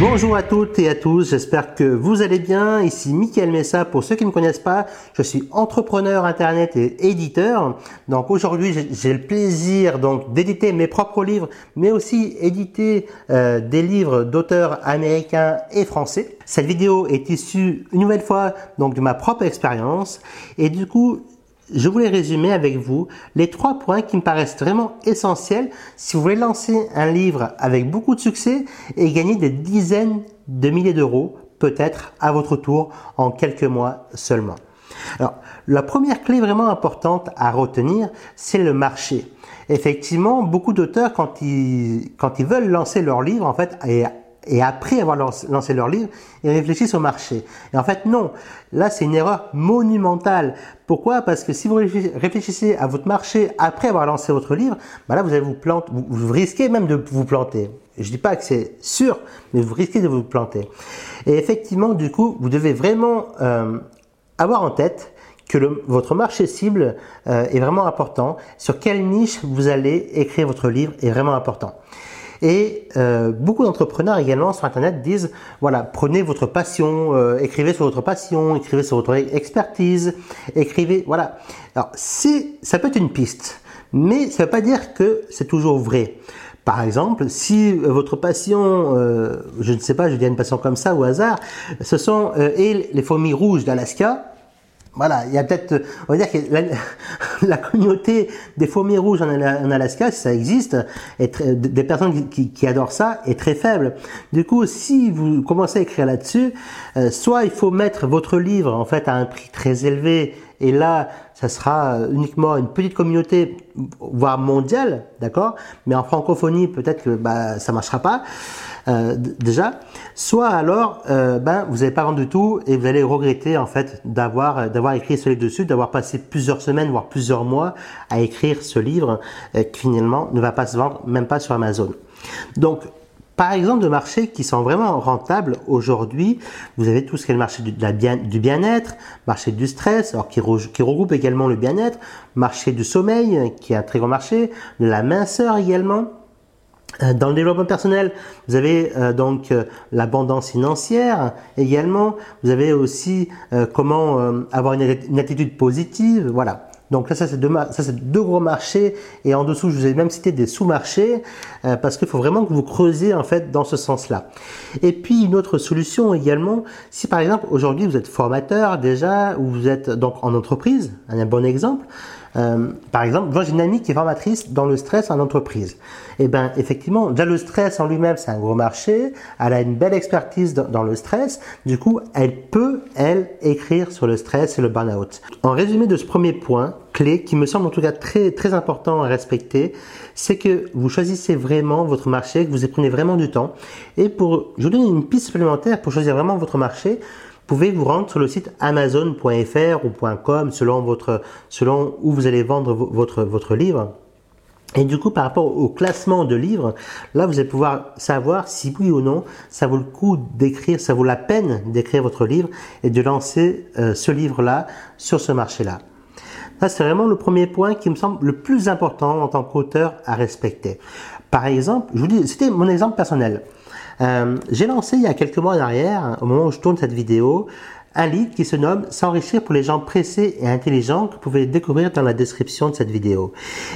Bonjour à toutes et à tous, j'espère que vous allez bien. Ici Mickaël Messa, pour ceux qui ne me connaissent pas, je suis entrepreneur internet et éditeur. Donc aujourd'hui, j'ai le plaisir donc d'éditer mes propres livres, mais aussi éditer euh, des livres d'auteurs américains et français. Cette vidéo est issue une nouvelle fois donc de ma propre expérience et du coup, je voulais résumer avec vous les trois points qui me paraissent vraiment essentiels si vous voulez lancer un livre avec beaucoup de succès et gagner des dizaines de milliers d'euros, peut-être à votre tour en quelques mois seulement. Alors, la première clé vraiment importante à retenir, c'est le marché. Effectivement, beaucoup d'auteurs, quand ils, veulent lancer leur livre, en fait, et après avoir lancé leur livre, ils réfléchissent au marché. Et en fait, non. Là, c'est une erreur monumentale. Pourquoi? Parce que si vous réfléchissez à votre marché après avoir lancé votre livre, bah là, vous allez vous planter. Vous, risquez même de vous planter. Je dis pas que c'est sûr, mais vous risquez de vous planter. Et effectivement, du coup, vous devez vraiment euh, avoir en tête que votre marché cible euh, est vraiment important. Sur quelle niche vous allez écrire votre livre est vraiment important. Et euh, beaucoup d'entrepreneurs également sur Internet disent, voilà, prenez votre passion, euh, écrivez sur votre passion, écrivez sur votre expertise, écrivez, voilà. Alors, ça peut être une piste, mais ça ne veut pas dire que c'est toujours vrai. Par exemple, si euh, votre passion, euh, je ne sais pas, je dis une passion comme ça au hasard, ce sont euh, les fourmis rouges d'Alaska, voilà, il y a peut-être, on va dire que la, communauté des fourmis rouges en, Alaska, si ça existe, des personnes qui, adorent ça, est très faible. Du coup, si vous commencez à écrire là-dessus, euh, soit il faut mettre votre livre en fait à un prix très élevé, et là, ça sera uniquement une petite communauté, voire mondiale, d'accord? Mais en francophonie, peut-être que bah, ça marchera pas. Euh, déjà, soit alors euh, ben vous n'avez pas vendu tout et vous allez regretter en fait d'avoir euh, d'avoir écrit ce livre dessus, d'avoir passé plusieurs semaines voire plusieurs mois à écrire ce livre qui finalement ne va pas se vendre même pas sur Amazon. Donc par exemple, de marchés qui sont vraiment rentables aujourd'hui, vous avez tout ce qui est le marché du, bien, du bien-être, marché du stress, qui, regroupe également le bien-être, marché du sommeil, qui est un très grand marché, de la minceur également, euh, dans le développement personnel, vous avez euh, donc euh, l'abondance financière également. Vous avez aussi comment avoir une, attitude positive. Voilà. Donc là, ça c'est deux, deux gros marchés et en dessous, je vous ai même cité des sous-marchés parce qu'il faut vraiment que vous creusiez en fait dans ce sens-là. Et puis une autre solution également, si par exemple aujourd'hui vous êtes formateur déjà ou vous êtes donc en entreprise, un bon exemple. Euh, par exemple, j'ai une amie qui est formatrice dans le stress en entreprise. Eh ben effectivement, déjà le stress en lui-même c'est un gros marché. Elle a une belle expertise dans, le stress. Du coup, elle peut elle écrire sur le stress et le burn-out. En résumé de ce premier point clé, qui me semble en tout cas très très important à respecter, c'est que vous choisissez vraiment votre marché, que vous y prenez vraiment du temps. Et pour, je vous donne une piste supplémentaire pour choisir vraiment votre marché pouvez vous rendre sur le site amazon.fr ou .com selon votre selon où vous allez vendre votre votre livre? Et du coup, par rapport au classement de livres, là, vous allez pouvoir savoir si oui ou non, ça vaut le coup d'écrire, ça vaut la peine d'écrire votre livre et de lancer euh, ce livre-là sur ce marché-là. Ça, c'est vraiment le premier point qui me semble le plus important en tant qu'auteur à respecter. Par exemple, je vous dis, c'était mon exemple personnel. Euh, j'ai lancé il y a quelques mois en arrière, au moment où je tourne cette vidéo, un livre qui se nomme S'enrichir pour les gens pressés et intelligents que vous pouvez découvrir dans la description de cette vidéo.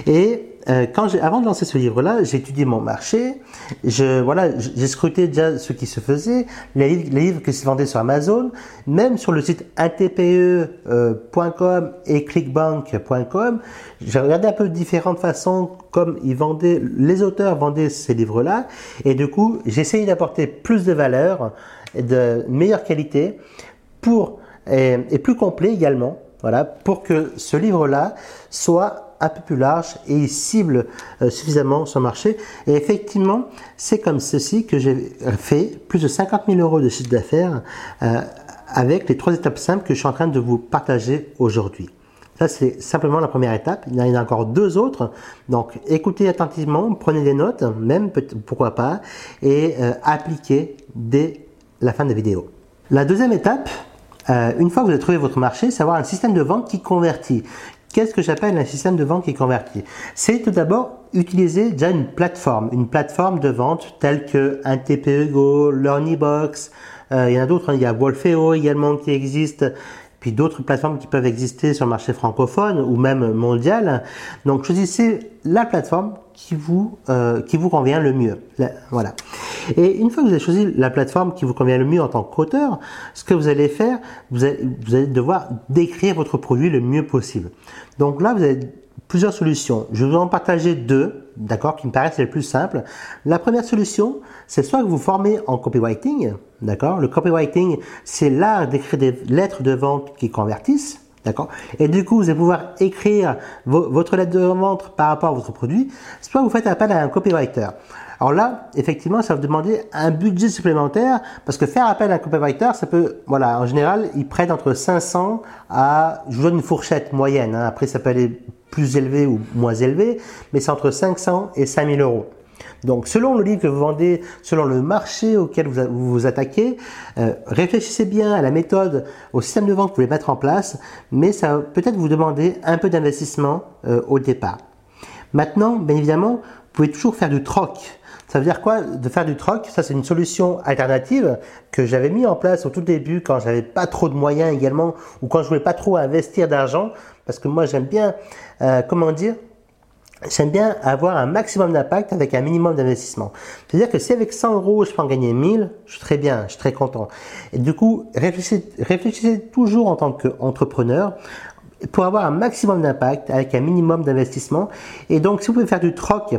Et euh, quand avant de lancer ce livre-là, j'ai étudié mon marché. Je, voilà, j'ai scruté déjà ce qui se faisait, les, livres qui se vendaient sur Amazon, même sur le site atpe.com euh, et clickbank.com. J'ai regardé un peu différentes façons comme ils vendaient, les auteurs vendaient ces livres-là. Et du coup, j'ai essayé d'apporter plus de valeur, de meilleure qualité pour, et, et plus complet également. Voilà, pour que ce livre-là soit un peu plus large et il cible euh, suffisamment son marché. Et effectivement, c'est comme ceci que j'ai fait plus de 50 000 euros de chiffre d'affaires euh, avec les trois étapes simples que je suis en train de vous partager aujourd'hui. Ça, c'est simplement la première étape. Il y en a encore deux autres. Donc, écoutez attentivement, prenez des notes, même pourquoi pas, et euh, appliquez dès la fin de la vidéo. La deuxième étape, une fois que vous avez trouvé votre marché, c'est avoir un système de vente qui convertit. Qu'est-ce que j'appelle un système de vente qui convertit C'est tout d'abord utilisez déjà une plateforme, une plateforme de vente telle que un TPEGO, LearnyBox, euh, il y en a d'autres, hein. il y a Wolfeo également qui existe, puis d'autres plateformes qui peuvent exister sur le marché francophone ou même mondial. Donc choisissez la plateforme qui vous euh, qui vous convient le mieux. voilà. Et une fois que vous avez choisi la plateforme qui vous convient le mieux en tant qu'auteur, ce que vous allez faire, vous allez, vous allez devoir décrire votre produit le mieux possible. Donc là, vous avez plusieurs solutions. Je vais vous en partager deux, d'accord, qui me paraissent les plus simples. La première solution, c'est soit que vous formez en copywriting, d'accord? Le copywriting, c'est l'art d'écrire des lettres de vente qui convertissent. D'accord? Et du coup, vous allez pouvoir écrire votre lettre de vente par rapport à votre produit, soit vous faites appel à un copywriter. Alors là, effectivement, ça va vous demander un budget supplémentaire parce que faire appel à un copywriter, ça peut, voilà, en général, ils prennent entre 500 à, je vous donne une fourchette moyenne, hein. après ça peut aller plus élevé ou moins élevé, mais c'est entre 500 et 5000 euros. Donc, selon le livre que vous vendez, selon le marché auquel vous vous, attaquez, euh, réfléchissez bien à la méthode, au système de vente que vous voulez mettre en place, mais ça va peut-être vous demander un peu d'investissement euh, au départ. Maintenant, bien évidemment, vous pouvez toujours faire du troc. Ça veut dire quoi de faire du troc? Ça, c'est une solution alternative que j'avais mis en place au tout début quand j'avais pas trop de moyens également ou quand je voulais pas trop investir d'argent parce que moi, j'aime bien, euh, comment dire, j'aime bien avoir un maximum d'impact avec un minimum d'investissement. C'est-à-dire que si avec 100 euros, je peux en gagner 1000, je suis très bien, je suis très content. Et du coup, réfléchissez, réfléchissez toujours en tant qu'entrepreneur pour avoir un maximum d'impact avec un minimum d'investissement. Et donc, si vous pouvez faire du troc,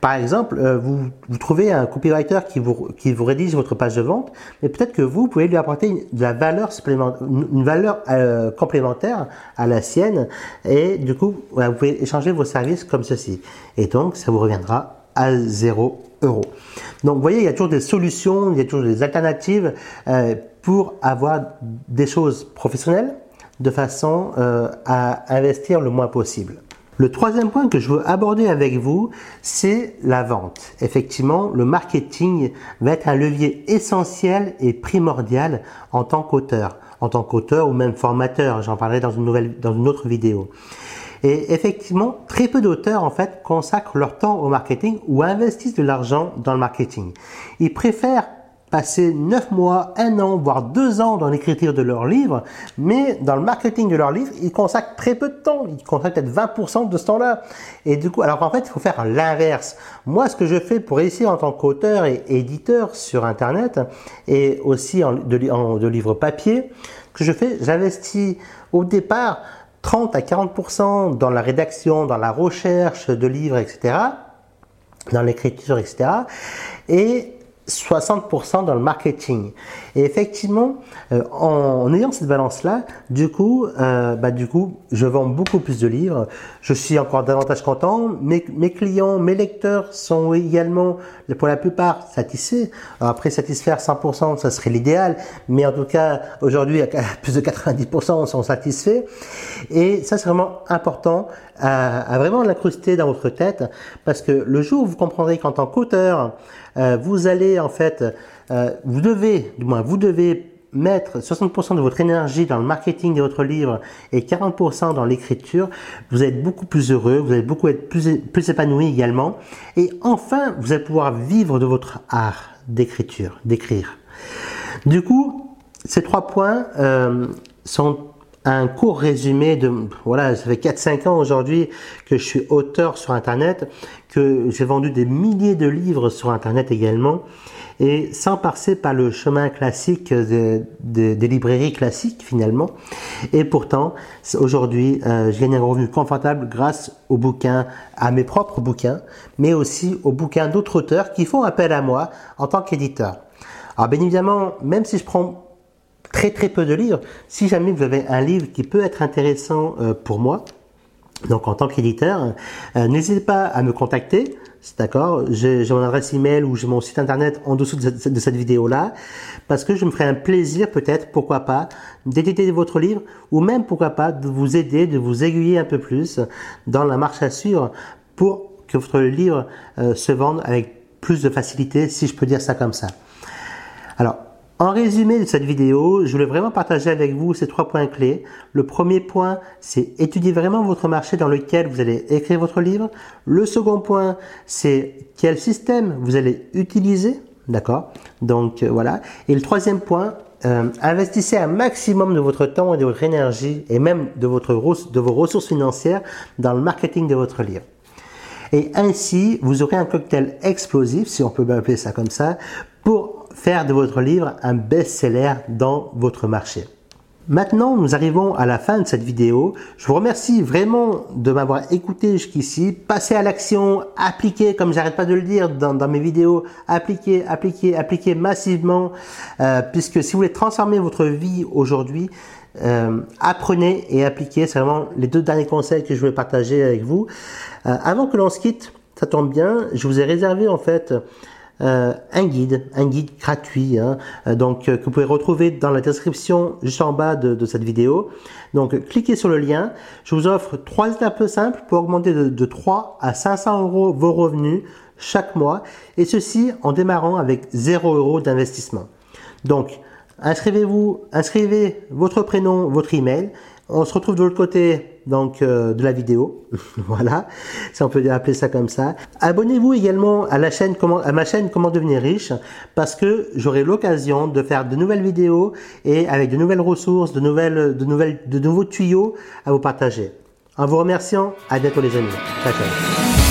par exemple, euh, vous, vous trouvez un copywriter qui vous, qui vous rédige votre page de vente, mais peut-être que vous pouvez lui apporter de la valeur supplémentaire, une valeur euh, complémentaire à la sienne. Et du coup, vous pouvez échanger vos services comme ceci. Et donc, ça vous reviendra à 0 euros. Donc, vous voyez, il y a toujours des solutions, il y a toujours des alternatives euh, pour avoir des choses professionnelles de façon euh, à investir le moins possible. Le troisième point que je veux aborder avec vous, c'est la vente. Effectivement, le marketing va être un levier essentiel et primordial en tant qu'auteur, en tant qu'auteur ou même formateur. J'en parlerai dans une nouvelle, dans une autre vidéo. Et effectivement, très peu d'auteurs en fait consacrent leur temps au marketing ou investissent de l'argent dans le marketing. Ils préfèrent passer 9 mois, 1 an, voire 2 ans dans l'écriture de leur livre, mais dans le marketing de leur livre, ils consacrent très peu de temps. Ils consacrent peut-être 20% de ce temps-là. Et du coup, alors en fait, il faut faire l'inverse. Moi, ce que je fais pour réussir en tant qu'auteur et éditeur sur Internet, et aussi en, de, en, de livres papier, ce que je fais, j'investis au départ 30 à 40% dans la rédaction, dans la recherche de livres, etc., dans l'écriture, etc. Et 60% dans le marketing. Et effectivement, euh, en, ayant cette balance-là, du coup, euh, bah, du coup, je vends beaucoup plus de livres. Je suis encore davantage content. Mes, mes clients, mes lecteurs sont également, pour la plupart, satisfaits. après, satisfaire 100%, ça serait l'idéal. Mais en tout cas, aujourd'hui, plus de 90% sont satisfaits. Et ça, c'est vraiment important à, à vraiment l'incruster dans votre tête. Parce que le jour où vous comprendrez qu'en tant qu'auteur, euh, vous allez en fait, euh, vous devez, du moins vous devez mettre 60% de votre énergie dans le marketing de votre livre et 40% dans l'écriture, vous êtes beaucoup plus heureux, vous allez beaucoup être plus, plus épanoui également. Et enfin, vous allez pouvoir vivre de votre art d'écriture, d'écrire. Du coup, ces trois points euh, sont un court résumé de, voilà, ça fait 4-5 ans aujourd'hui que je suis auteur sur Internet, que j'ai vendu des milliers de livres sur Internet également, et sans passer par le chemin classique des librairies classiques finalement. Et pourtant, aujourd'hui, euh, je gagne un revenu confortable grâce aux bouquins, à mes propres bouquins, mais aussi aux bouquins d'autres auteurs qui font appel à moi en tant qu'éditeur. Alors bien évidemment, même si je prends très très peu de livres. Si jamais vous avez un livre qui peut être intéressant euh, pour moi, donc en tant qu'éditeur, euh, n'hésitez pas à me contacter. D'accord, j'ai mon adresse email ou j'ai mon site internet en dessous de cette, vidéo-là, parce que je me ferai un plaisir peut-être, pourquoi pas, d'éditer votre livre ou même pourquoi pas de vous aider, de vous aiguiller un peu plus dans la marche à suivre pour que votre livre euh, se vende avec plus de facilité, si je peux dire ça comme ça. Alors, En résumé de cette vidéo, je voulais vraiment partager avec vous ces trois points clés. Le premier point, c'est étudier vraiment votre marché dans lequel vous allez écrire votre livre. Le second point, c'est quel système vous allez utiliser. D'accord? Donc euh, voilà. Et le troisième point, euh, investissez un maximum de votre temps et de votre énergie et même de, votre, de vos ressources financières dans le marketing de votre livre. Et ainsi, vous aurez un cocktail explosif, si on peut appeler ça comme ça, pour faire de votre livre un best-seller dans votre marché. Maintenant, nous arrivons à la fin de cette vidéo. Je vous remercie vraiment de m'avoir écouté jusqu'ici. Passez à l'action, appliquez, comme j'arrête pas de le dire dans, mes vidéos, appliquez, appliquez, appliquez massivement, euh, puisque si vous voulez transformer votre vie aujourd'hui, euh, apprenez et appliquez. C'est vraiment les deux derniers conseils que je voulais partager avec vous. Euh, avant que l'on se quitte, ça tombe bien, je vous ai réservé en fait euh, un guide, un guide gratuit, hein, euh, donc euh, que vous pouvez retrouver dans la description juste en bas de, cette vidéo. Donc cliquez sur le lien. Je vous offre trois étapes simples pour augmenter de, de 3 à 500 euros vos revenus chaque mois, et ceci en démarrant avec 0 euros d'investissement. Donc inscrivez-vous, inscrivez votre prénom, votre email. On se retrouve de l'autre côté donc euh, de la vidéo. voilà, si on peut appeler ça comme ça. Abonnez-vous également à la chaîne comment, ma chaîne Comment devenir riche parce que j'aurai l'occasion de faire de nouvelles vidéos et avec de nouvelles ressources, de nouvelles, de nouvelles, de nouveaux tuyaux à vous partager. En vous remerciant, à bientôt les amis. Ciao, ciao.